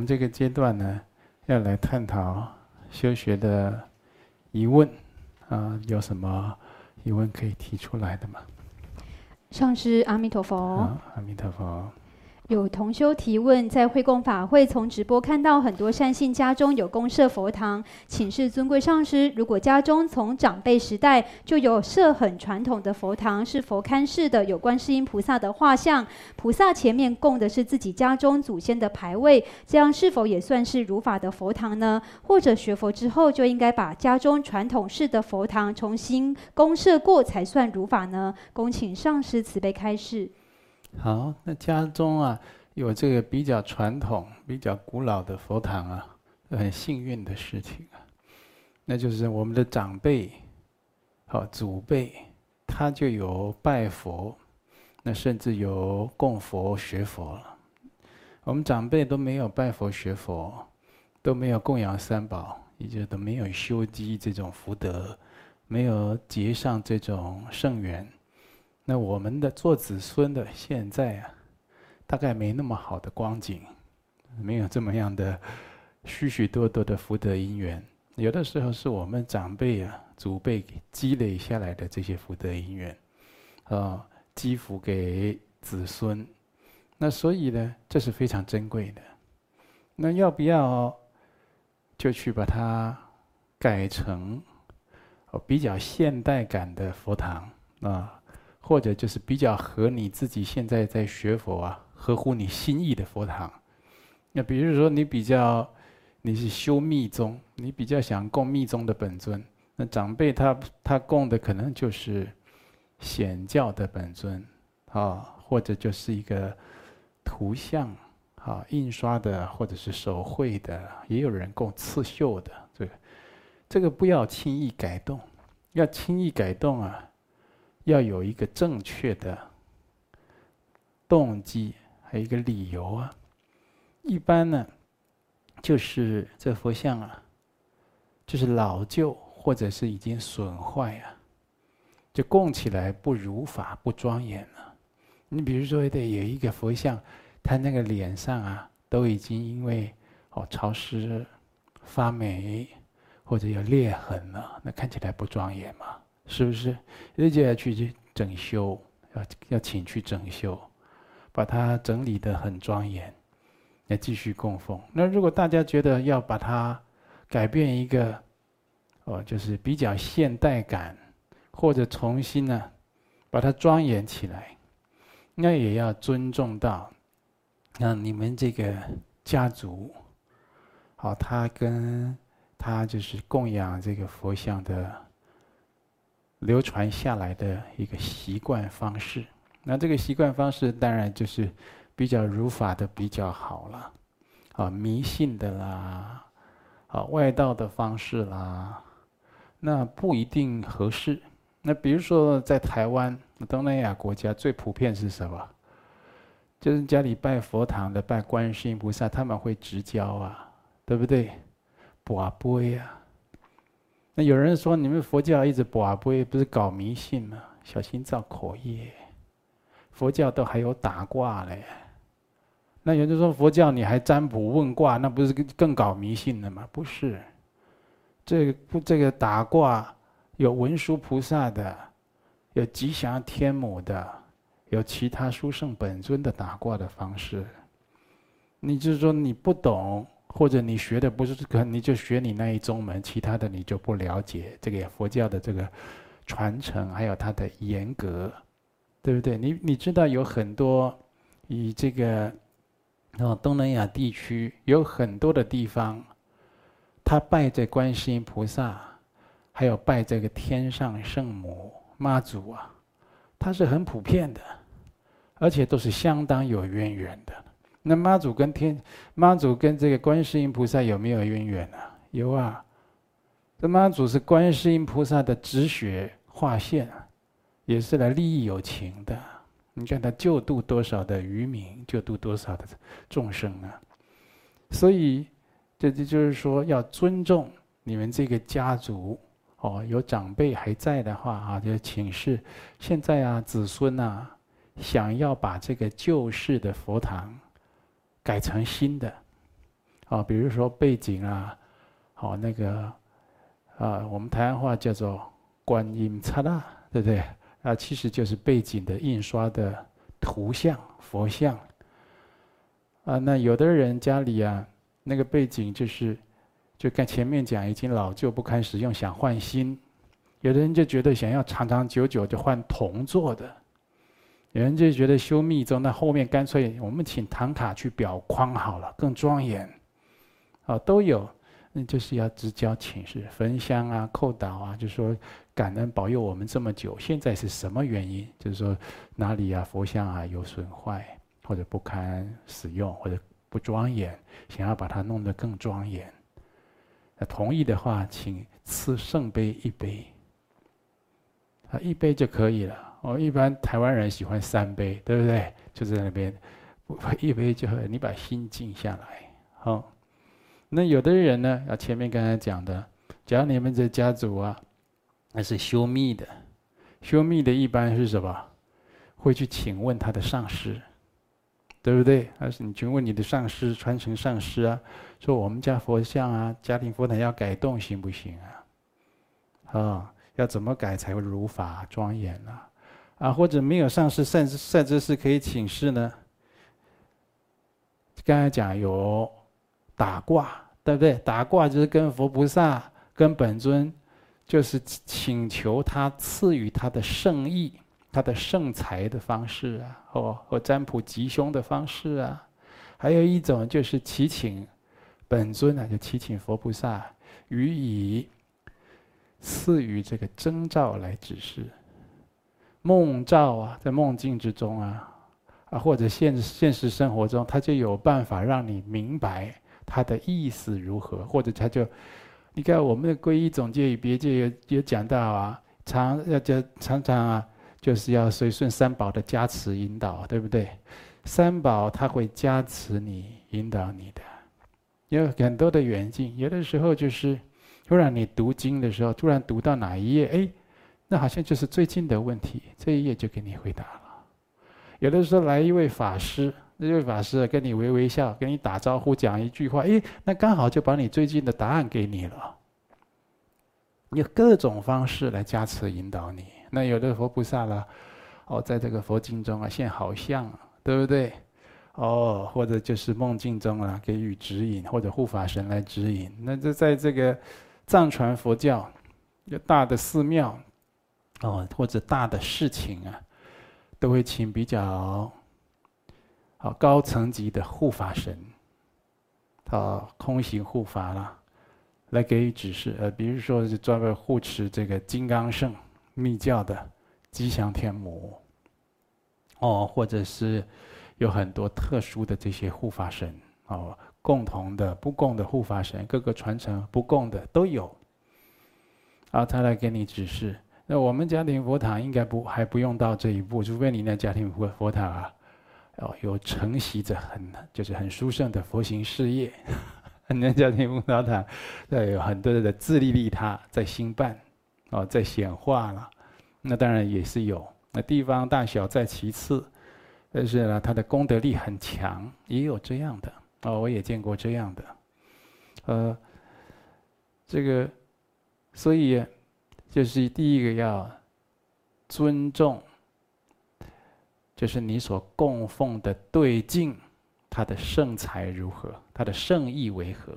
好，我们这个阶段呢，要来探讨修学的疑问啊，有什么疑问可以提出来的吗？上师阿弥陀佛。阿弥陀佛。有同修提问，在惠供法会从直播看到很多善信家中有公设佛堂，请示尊贵上师，如果家中从长辈时代就有设很传统的佛堂，是佛龛式的，有观世音菩萨的画像，菩萨前面供的是自己家中祖先的牌位，这样是否也算是如法的佛堂呢？或者学佛之后就应该把家中传统式的佛堂重新公设过才算如法呢？恭请上师慈悲开示。好，那家中啊有这个比较传统、比较古老的佛堂啊，很幸运的事情啊。那就是我们的长辈、好祖辈，他就有拜佛，那甚至有供佛学佛了。我们长辈都没有拜佛学佛，都没有供养三宝，也就都没有修积这种福德，没有结上这种圣缘。那我们的做子孙的现在啊，大概没那么好的光景，没有这么样的许许多多的福德因缘。有的时候是我们长辈啊、祖辈积累下来的这些福德因缘，啊，积福给子孙。那所以呢，这是非常珍贵的。那要不要就去把它改成比较现代感的佛堂啊？或者就是比较合你自己现在在学佛啊，合乎你心意的佛堂。那比如说你比较你是修密宗，你比较想供密宗的本尊，那长辈他他供的可能就是显教的本尊啊，或者就是一个图像啊，印刷的或者是手绘的，也有人供刺绣的。这个这个不要轻易改动，要轻易改动啊。要有一个正确的动机，还有一个理由啊。一般呢，就是这佛像啊，就是老旧或者是已经损坏啊，就供起来不如法、不庄严了。你比如说，得有一个佛像，他那个脸上啊，都已经因为哦潮湿、发霉或者有裂痕了，那看起来不庄严嘛。是不是？人家要去去整修，要要请去整修，把它整理得很庄严，来继续供奉。那如果大家觉得要把它改变一个，哦，就是比较现代感，或者重新呢，把它庄严起来，那也要尊重到，那你们这个家族，好，他跟他就是供养这个佛像的。流传下来的一个习惯方式，那这个习惯方式当然就是比较儒法的比较好了，啊，迷信的啦，啊，外道的方式啦，那不一定合适。那比如说在台湾、东南亚国家最普遍是什么？就是家里拜佛堂的、拜观世音菩萨，他们会掷筊啊，对不对？跋杯啊。有人说，你们佛教一直跋杯，不是搞迷信吗？小心造口业。佛教都还有打卦嘞。那有人说，佛教你还占卜问卦，那不是更更搞迷信了吗？不是，这个不这个打卦有文殊菩萨的，有吉祥天母的，有其他殊胜本尊的打卦的方式。你就是说你不懂。或者你学的不是可能你就学你那一宗门，其他的你就不了解这个佛教的这个传承，还有它的严格，对不对？你你知道有很多以这个哦东南亚地区有很多的地方，他拜这观世音菩萨，还有拜这个天上圣母妈祖啊，它是很普遍的，而且都是相当有渊源的。那妈祖跟天妈祖跟这个观世音菩萨有没有渊源啊？有啊，这妈祖是观世音菩萨的止血化现，也是来利益有情的。你看他救度多少的渔民，救度多少的众生啊！所以这这就是说要尊重你们这个家族哦，有长辈还在的话啊，就请示现在啊子孙啊，想要把这个旧式的佛堂。改成新的，啊，比如说背景啊，好那个啊，我们台湾话叫做观音刹那，对不对？啊，其实就是背景的印刷的图像佛像。啊，那有的人家里啊，那个背景就是，就跟前面讲已经老旧不堪使用，想换新。有的人就觉得想要长长久久就换铜做的，有人就觉得修密宗，那后面干脆我们请唐卡去裱框好了，更庄严。啊，都有，那就是要直交请示，焚香啊、叩祷啊，就说感恩保佑我们这么久。现在是什么原因？就是说哪里啊佛像啊有损坏，或者不堪使用，或者不庄严，想要把它弄得更庄严。那同意的话，请赐圣杯一杯。啊，一杯就可以了。哦，一般台湾人喜欢三杯，对不对？就在那边，一杯就你把心静下来。好，那有的人呢，啊，前面刚才讲的，假如你们这家族啊，那是修密的，修密的一般是什么？会去请问他的上师，对不对？还是你去问你的上师，传承上师啊，说我们家佛像啊，家庭佛坛要改动行不行啊？啊。要怎么改才会如法庄严呢？啊，或者没有上师，甚至甚至是可以请示呢？刚才讲有打卦，对不对？打卦就是跟佛菩萨、跟本尊，就是请求他赐予他的圣意、他的圣财的方式啊，或或占卜吉凶的方式啊。还有一种就是祈请本尊啊，就祈请佛菩萨予以。赐予这个征兆来指示，梦兆啊，在梦境之中啊，啊或者现现实生活中，他就有办法让你明白他的意思如何，或者他就，你看我们的皈依总结与别界也也讲到啊，常要就常常啊，就是要随顺三宝的加持引导，对不对？三宝他会加持你，引导你的，有很多的缘境，有的时候就是。突然你读经的时候，突然读到哪一页，哎，那好像就是最近的问题，这一页就给你回答了。有的时候来一位法师，那位法师跟你微微笑，跟你打招呼，讲一句话，哎，那刚好就把你最近的答案给你了。有各种方式来加持引导你。那有的佛菩萨啦，哦，在这个佛经中啊现好像，对不对？哦，或者就是梦境中啊给予指引，或者护法神来指引。那就在这个。藏传佛教有大的寺庙，哦，或者大的事情啊，都会请比较好高层级的护法神，啊，空行护法啦，来给予指示。呃，比如说是专门护持这个金刚圣密教的吉祥天母，哦，或者是有很多特殊的这些护法神，哦。共同的、不共的护法神，各个传承不共的都有。啊，他来给你指示。那我们家庭佛堂应该不还不用到这一步，除非你那家庭佛佛堂啊，哦，有承袭着很就是很殊胜的佛行事业，那家庭佛堂对有很多的自利利他在兴办，哦，在显化了。那当然也是有，那地方大小在其次，但是呢，他的功德力很强，也有这样的。哦，我也见过这样的，呃，这个，所以就是第一个要尊重，就是你所供奉的对境，它的圣财如何，它的圣意为何？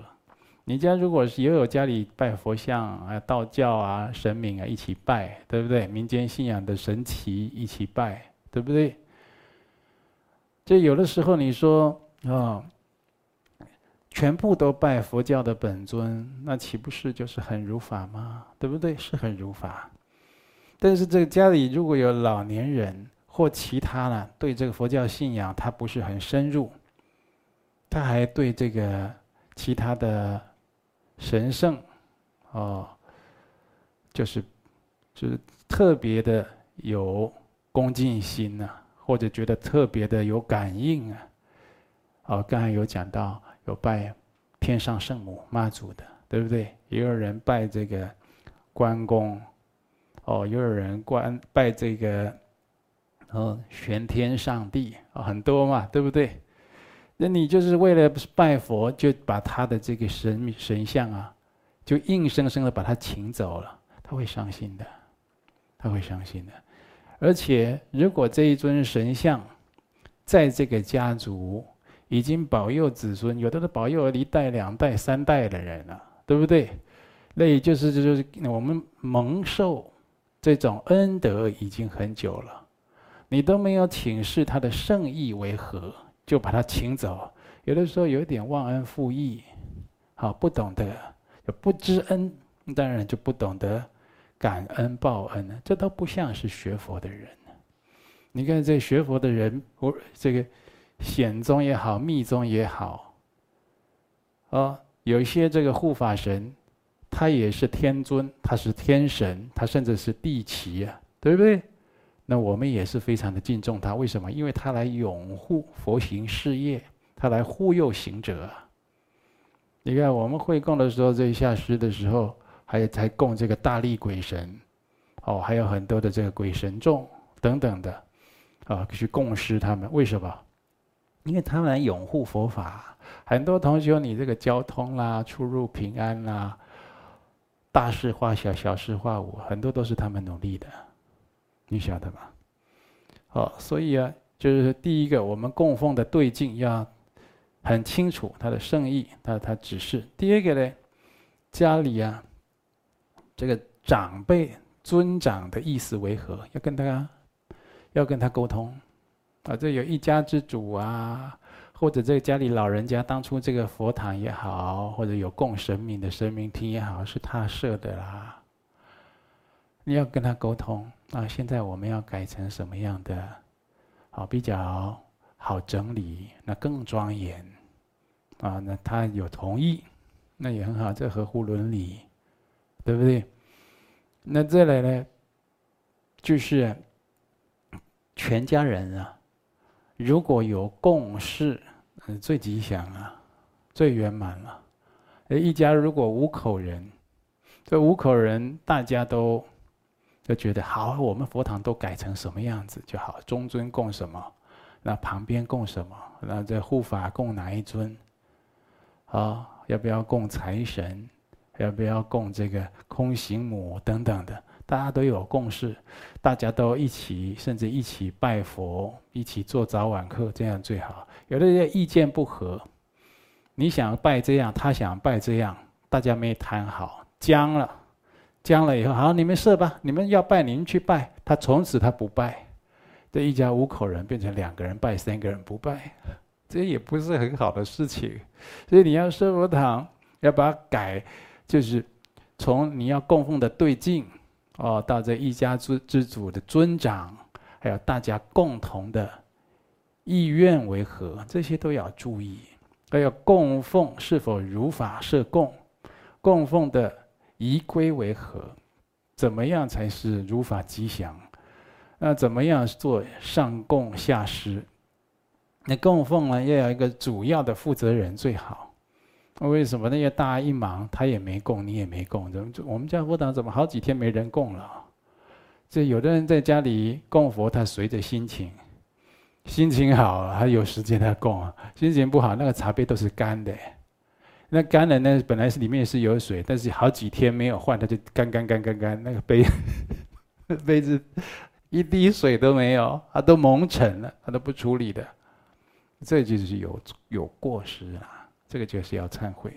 你家如果是也有家里拜佛像啊，道教啊、神明啊一起拜，对不对？民间信仰的神祇一起拜，对不对？就有的时候你说啊。全部都拜佛教的本尊，那岂不是就是很如法吗？对不对？是很如法。但是这个家里如果有老年人或其他呢，对这个佛教信仰他不是很深入，他还对这个其他的神圣，哦，就是就是特别的有恭敬心呐、啊，或者觉得特别的有感应啊。哦，刚才有讲到。有拜天上圣母妈祖的，对不对？也有人拜这个关公，哦，也有人关拜这个，哦，玄天上帝啊，很多嘛，对不对？那你就是为了拜佛，就把他的这个神神像啊，就硬生生的把他请走了，他会伤心的，他会伤心的。而且，如果这一尊神像在这个家族已经保佑子孙，有的是保佑了一代、两代、三代的人了，对不对？那也就是就是我们蒙受这种恩德已经很久了，你都没有请示他的圣意为何，就把他请走，有的时候有点忘恩负义，好，不懂得，就不知恩，当然就不懂得。感恩报恩呢，这都不像是学佛的人。你看这学佛的人，我这个显宗也好，密宗也好，哦，有一些这个护法神，他也是天尊，他是天神，他甚至是地奇啊，对不对？那我们也是非常的敬重他。为什么？因为他来拥护佛行事业，他来护佑行者。你看我们会供的时候，这一下师的时候。还有才供这个大力鬼神，哦，还有很多的这个鬼神众等等的，啊，去供施他们。为什么？因为他们来拥护佛法。很多同学，你这个交通啦、出入平安啦，大事化小，小事化无，很多都是他们努力的，你晓得吗？哦，所以啊，就是第一个，我们供奉的对境要很清楚他的圣意，他他指示。第二个呢，家里啊。这个长辈尊长的意思为何？要跟他，要跟他沟通啊！这有一家之主啊，或者这个家里老人家当初这个佛堂也好，或者有供神明的神明厅也好，是他设的啦。你要跟他沟通啊！现在我们要改成什么样的？好，比较好整理，那更庄严啊！那他有同意，那也很好，这合乎伦理，对不对？那再来呢，就是全家人啊，如果有共识，嗯，最吉祥啊，最圆满了。一家如果五口人，这五口人大家都都觉得好，我们佛堂都改成什么样子就好。中尊供什么，那旁边供什么，那这护法供哪一尊？啊，要不要供财神？要不要供这个空行母等等的？大家都有共识，大家都一起，甚至一起拜佛，一起做早晚课，这样最好。有的人意见不合，你想拜这样，他想拜这样，大家没谈好，僵了，僵了以后，好，你们设吧，你们要拜，你们去拜。他从此他不拜，这一家五口人变成两个人拜，三个人不拜，这也不是很好的事情。所以你要设佛堂，要把它改。就是从你要供奉的对境，哦，到这一家之之主的尊长，还有大家共同的意愿为何，这些都要注意。还有供奉是否如法设供，供奉的仪规为何，怎么样才是如法吉祥？那怎么样做上供下施？那供奉呢，要有一个主要的负责人最好。那为什么那些大一忙，他也没供，你也没供？怎么就我们家佛堂怎么好几天没人供了？这有的人在家里供佛，他随着心情，心情好还有时间他供啊；心情不好，那个茶杯都是干的。那干的呢，本来是里面是有水，但是好几天没有换，它就干干干干干，那个杯 杯子一滴水都没有，它都蒙尘了，它都不处理的，这就是有有过失啊。这个就是要忏悔。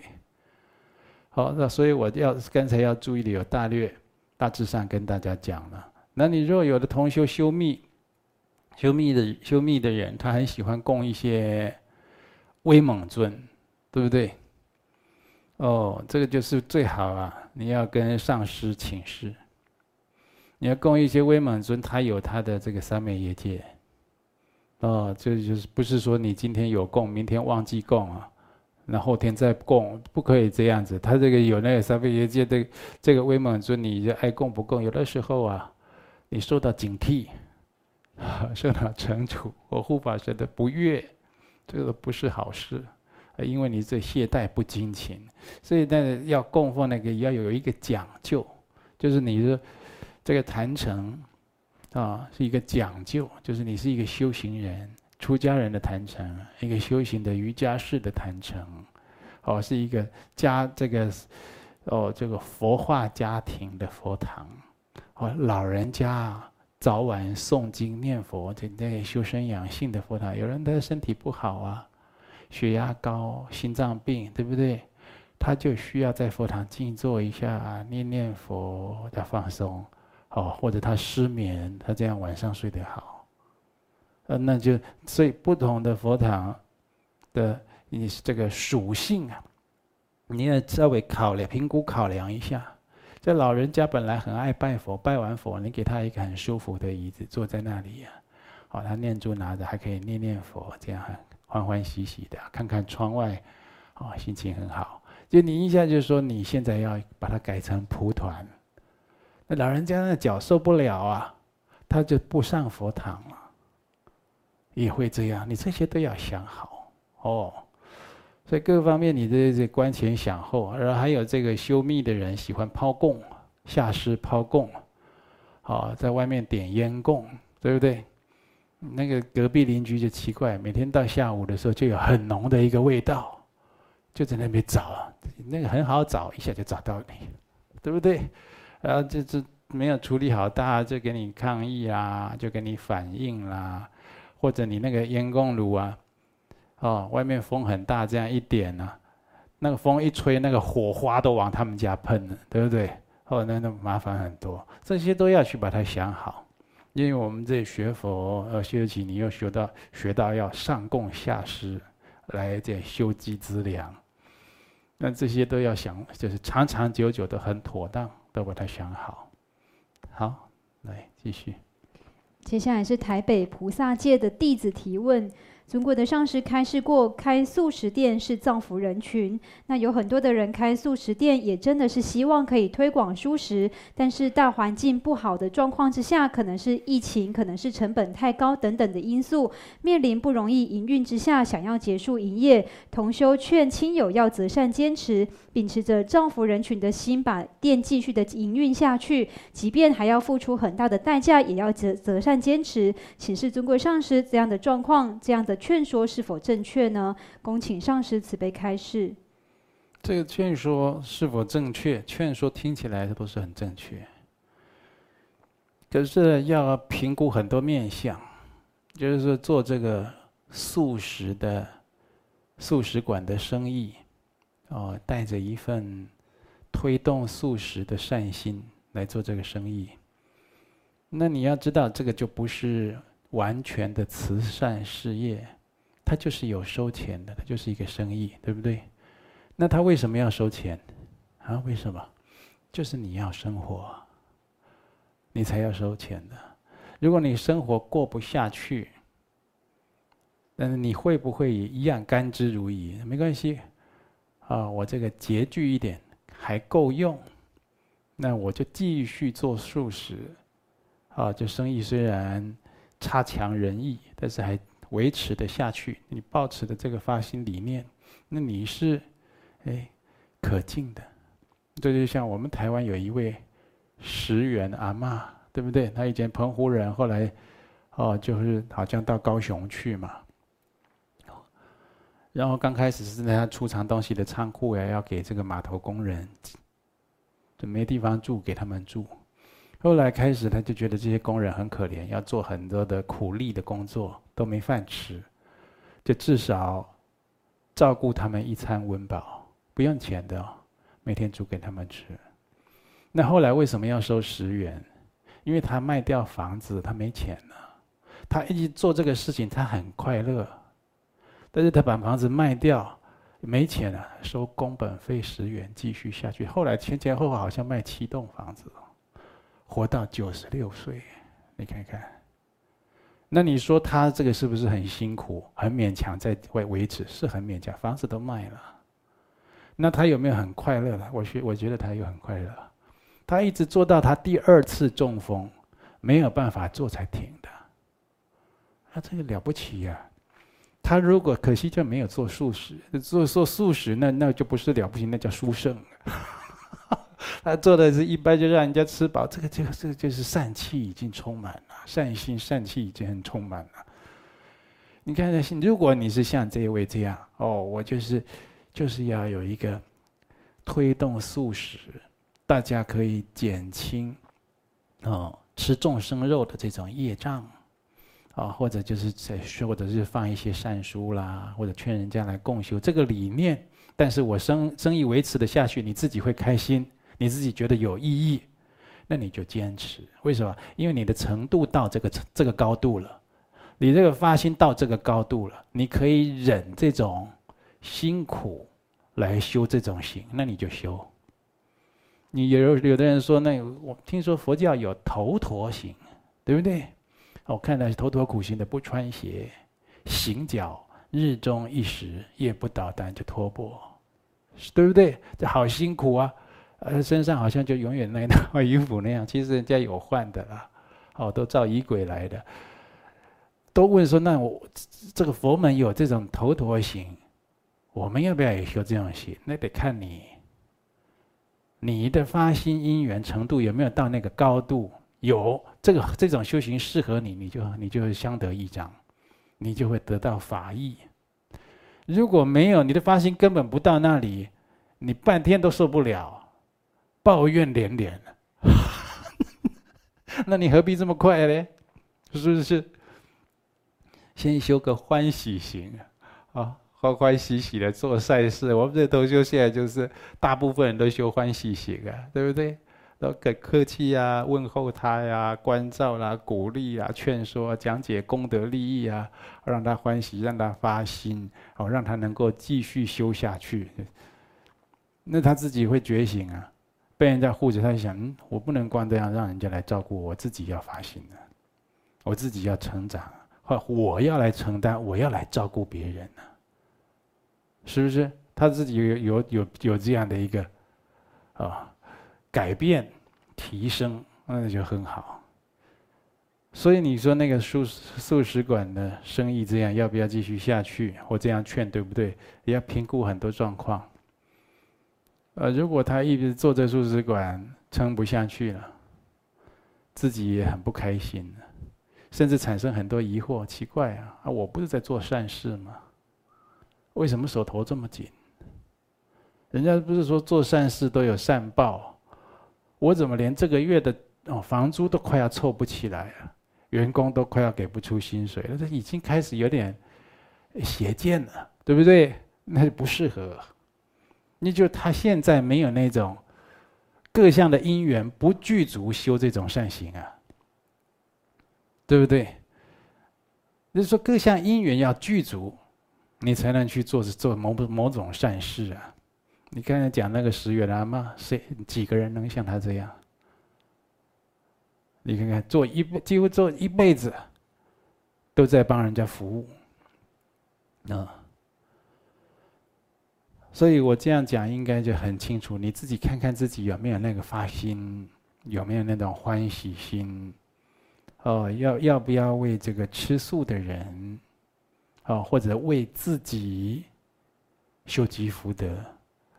好，那所以我要刚才要注意的有大略，大致上跟大家讲了。那你若有的同修修密，修密的修密的人，他很喜欢供一些威猛尊，对不对？哦，这个就是最好啊！你要跟上师请示，你要供一些威猛尊，他有他的这个三昧业界。哦，这就是不是说你今天有供，明天忘记供啊？那后天再供，不可以这样子。他这个有那个三昧业界的这个威猛尊，你就爱供不供？有的时候啊，你受到警惕，受到惩处或护法神的不悦，这个不是好事，因为你这懈怠不精勤。所以呢，要供奉那个要有一个讲究，就是你的这个坛城啊是一个讲究，就是你是一个修行人，出家人的坛城，一个修行的瑜伽士的坛城，哦，是一个家这个哦这个佛化家庭的佛堂，哦，老人家早晚诵经念佛，这这修身养性的佛堂。有人的身体不好啊，血压高、心脏病，对不对？他就需要在佛堂静坐一下，念念佛，他放松。哦，或者他失眠，他这样晚上睡得好，呃，那就所以不同的佛堂的你这个属性啊，你要稍微考量、评估、考量一下。这老人家本来很爱拜佛，拜完佛，你给他一个很舒服的椅子，坐在那里呀，哦，他念珠拿着，还可以念念佛，这样很欢欢喜喜的，看看窗外，哦，心情很好。就你一下就说你现在要把它改成蒲团。那老人家那脚受不了啊，他就不上佛堂了。也会这样，你这些都要想好哦。所以各方面你这这观前想后，然后还有这个修密的人喜欢抛供，下师抛供，好，在外面点烟供，对不对？那个隔壁邻居就奇怪，每天到下午的时候就有很浓的一个味道，就在那边找，那个很好找，一下就找到你，对不对？然后就是没有处理好，大家就给你抗议啦，就给你反应啦，或者你那个烟供炉啊，哦，外面风很大，这样一点呢、那个风一吹，那个火花都往他们家喷了，对不对？哦，那那麻烦很多，这些都要去把它想好，因为我们这学佛要修起，你又学到学到要上供下施，来这修积资粮，那这些都要想，就是长长久久都很妥当。都把它想好，好，来继续。接下来是台北菩萨界的弟子提问。尊贵的上师开示过，开素食店是造福人群。那有很多的人开素食店，也真的是希望可以推广素食。但是大环境不好的状况之下，可能是疫情，可能是成本太高等等的因素，面临不容易营运之下，想要结束营业。同修劝亲友要择善坚持，秉持着造福人群的心，把店继续的营运下去，即便还要付出很大的代价，也要择择善坚持。请示尊贵上师，这样的状况，这样的。劝说是否正确呢？恭请上师慈悲开示。这个劝说是否正确？劝说听起来不是很正确，可是要评估很多面相，就是说做这个素食的素食馆的生意，哦，带着一份推动素食的善心来做这个生意，那你要知道，这个就不是完全的慈善事业。它就是有收钱的，它就是一个生意，对不对？那他为什么要收钱？啊，为什么？就是你要生活，你才要收钱的。如果你生活过不下去，那你会不会也一样甘之如饴？没关系，啊，我这个拮据一点还够用，那我就继续做素食，啊，这生意虽然差强人意，但是还。维持的下去，你抱持的这个发心理念，那你是，哎，可敬的。这就像我们台湾有一位石原阿嬷，对不对？他以前澎湖人，后来，哦，就是好像到高雄去嘛。然后刚开始是在他储藏东西的仓库呀，要给这个码头工人，就没地方住，给他们住。后来开始，他就觉得这些工人很可怜，要做很多的苦力的工作，都没饭吃，就至少照顾他们一餐温饱，不用钱的，每天煮给他们吃。那后来为什么要收十元？因为他卖掉房子，他没钱了。他一直做这个事情，他很快乐，但是他把房子卖掉，没钱了，收工本费十元，继续下去。后来前前后后好像卖七栋房子。活到九十六岁，你看看，那你说他这个是不是很辛苦、很勉强在维维持？是很勉强，房子都卖了。那他有没有很快乐的？我觉我觉得他有很快乐。他一直做到他第二次中风，没有办法做才停的。他这个了不起呀！他如果可惜就没有做素食，做做素食那那就不是了不起，那叫殊胜。他做的是一般，就让人家吃饱。这个、这个、这个就是善气已经充满了，善心、善气已经很充满了。你看，如果你是像这一位这样哦，我就是就是要有一个推动素食，大家可以减轻哦吃众生肉的这种业障啊，或者就是在或者是放一些善书啦，或者劝人家来共修这个理念。但是我生生意维持的下去，你自己会开心，你自己觉得有意义，那你就坚持。为什么？因为你的程度到这个这个高度了。你这个发心到这个高度了，你可以忍这种辛苦来修这种行，那你就修。你有有的人说，那我听说佛教有头陀行，对不对？我看到头陀苦行的不穿鞋，行脚日中一时，夜不倒单就脱钵，对不对？这好辛苦啊！呃，身上好像就永远那套衣服那样，其实人家有换的啦，哦，都照仪轨来的。都问说：“那我这个佛门有这种头陀行，我们要不要也修这种行？那得看你，你的发心因缘程度有没有到那个高度。有这个这种修行适合你，你就你就会相得益彰，你就会得到法益。如果没有，你的发心根本不到那里，你半天都受不了，抱怨连连。那你何必这么快呢？是不是？”先修个欢喜行，啊，欢欢喜喜的做善事。我们这同修现在就是大部分人都修欢喜行啊，对不对？都很客气啊，问候他呀，关照啦，鼓励啊，劝说，讲解功德利益啊，让他欢喜，让他发心，哦，让他能够继续修下去。那他自己会觉醒啊，被人家护着，他就想，嗯，我不能光这样让人家来照顾我，我自己要发心的，我自己要成长。或我要来承担，我要来照顾别人呢，是不是？他自己有有有有这样的一个啊改变提升，那就很好。所以你说那个素素食馆的生意这样，要不要继续下去？我这样劝对不对？也要评估很多状况。呃，如果他一直做这素食馆撑不下去了，自己也很不开心。甚至产生很多疑惑，奇怪啊！啊，我不是在做善事吗？为什么手头这么紧？人家不是说做善事都有善报，我怎么连这个月的哦房租都快要凑不起来了，员工都快要给不出薪水了，这已经开始有点邪见了，对不对？那就不适合。你就他现在没有那种各项的因缘不具足修这种善行啊。对不对？就是说，各项因缘要具足，你才能去做做某某种善事啊！你刚才讲那个十元阿妈，谁几个人能像他这样？你看看，做一几乎做一辈子，都在帮人家服务，啊！所以我这样讲应该就很清楚，你自己看看自己有没有那个发心，有没有那种欢喜心。哦，要要不要为这个吃素的人，哦，或者为自己修积福德，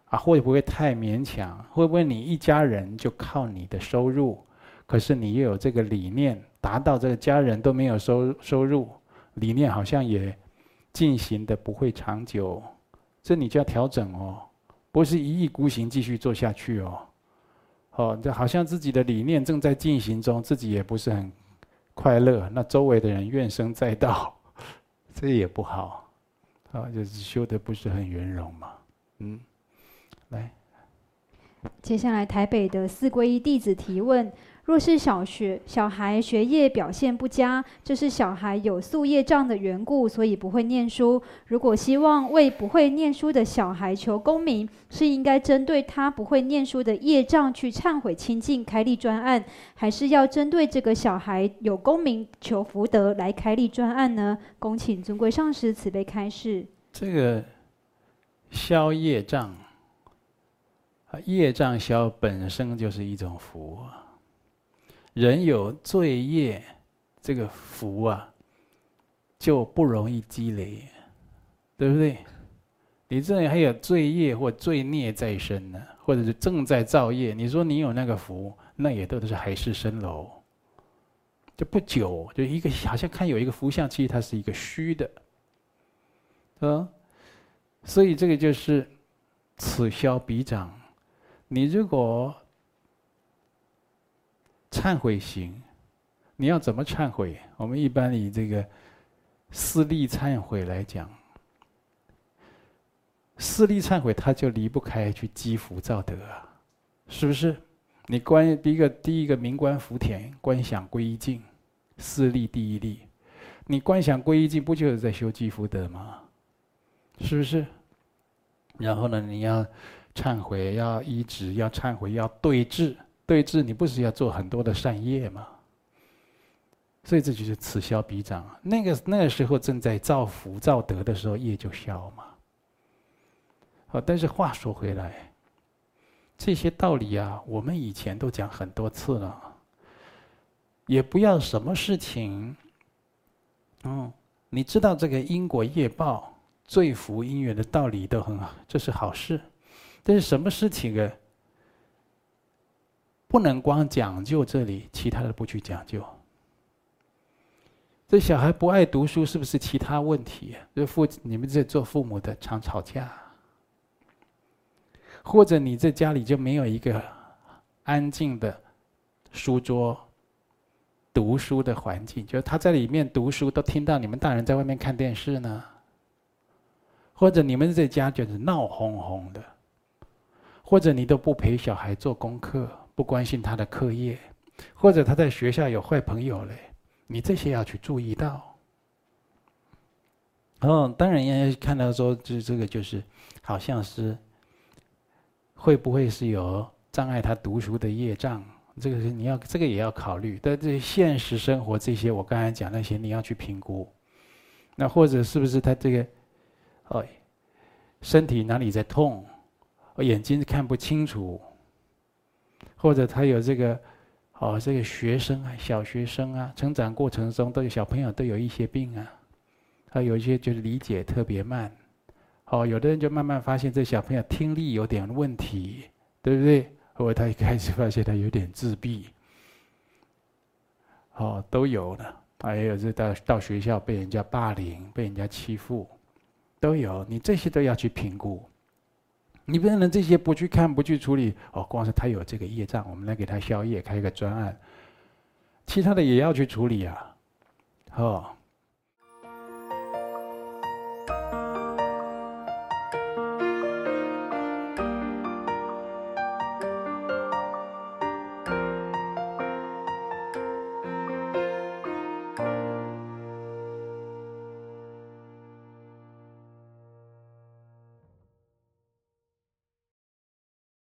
啊，会不会太勉强？会不会你一家人就靠你的收入？可是你又有这个理念，达到这个家人都没有收收入，理念好像也进行的不会长久，这你就要调整哦，不是一意孤行继续做下去哦。哦，这好像自己的理念正在进行中，自己也不是很。快乐，那周围的人怨声载道，这也不好，啊，就是修得不是很圆融嘛，嗯，来，接下来台北的四皈依弟子提问。若是小学小孩学业表现不佳，这是小孩有宿业障的缘故，所以不会念书。如果希望为不会念书的小孩求功名，是应该针对他不会念书的业障去忏悔清净开立专案，还是要针对这个小孩有功名求福德来开立专案呢？恭请尊贵上师慈悲开示。这个消业障啊，业障消本身就是一种福啊。人有罪业，这个福啊，就不容易积累，对不对？你这里还有罪业或罪孽在身呢，或者是正在造业。你说你有那个福，那也都是海市蜃楼。就不久，就一个好像看有一个福相，其实它是一个虚的，嗯，所以这个就是此消彼长。你如果忏悔行，你要怎么忏悔？我们一般以这个私利忏悔来讲，私利忏悔它就离不开去积福造德啊，是不是？你观第一个第一个明观福田，观想归依境，私利第一利。你观想归依境，不就是在修积福德吗？是不是？然后呢，你要。忏悔要依止，要忏悔要对治，对治你不是要做很多的善业吗？所以这就是此消彼长。那个那个时候正在造福造德的时候，业就消嘛。好，但是话说回来，这些道理啊，我们以前都讲很多次了。也不要什么事情，嗯，你知道这个因果业报、罪福因缘的道理都很好，这是好事。但是什么事情啊？不能光讲究这里，其他的不去讲究。这小孩不爱读书，是不是其他问题？这父你们这做父母的常吵架，或者你在家里就没有一个安静的书桌、读书的环境，就是他在里面读书，都听到你们大人在外面看电视呢？或者你们在家就是闹哄哄的？或者你都不陪小孩做功课，不关心他的课业，或者他在学校有坏朋友嘞，你这些要去注意到。哦，当然人家看到说，这这个就是，好像是，会不会是有障碍他读书的业障？这个是你要这个也要考虑。但这现实生活这些，我刚才讲那些，你要去评估。那或者是不是他这个，哦，身体哪里在痛？眼睛看不清楚，或者他有这个，哦，这个学生啊，小学生啊，成长过程中都有小朋友都有一些病啊，他有一些就是理解特别慢，哦，有的人就慢慢发现这小朋友听力有点问题，对不对？或者他一开始发现他有点自闭，哦，都有的，还有这到到学校被人家霸凌、被人家欺负，都有，你这些都要去评估。你不能这些不去看、不去处理哦，光是他有这个业障，我们来给他消业，开个专案，其他的也要去处理啊，哦。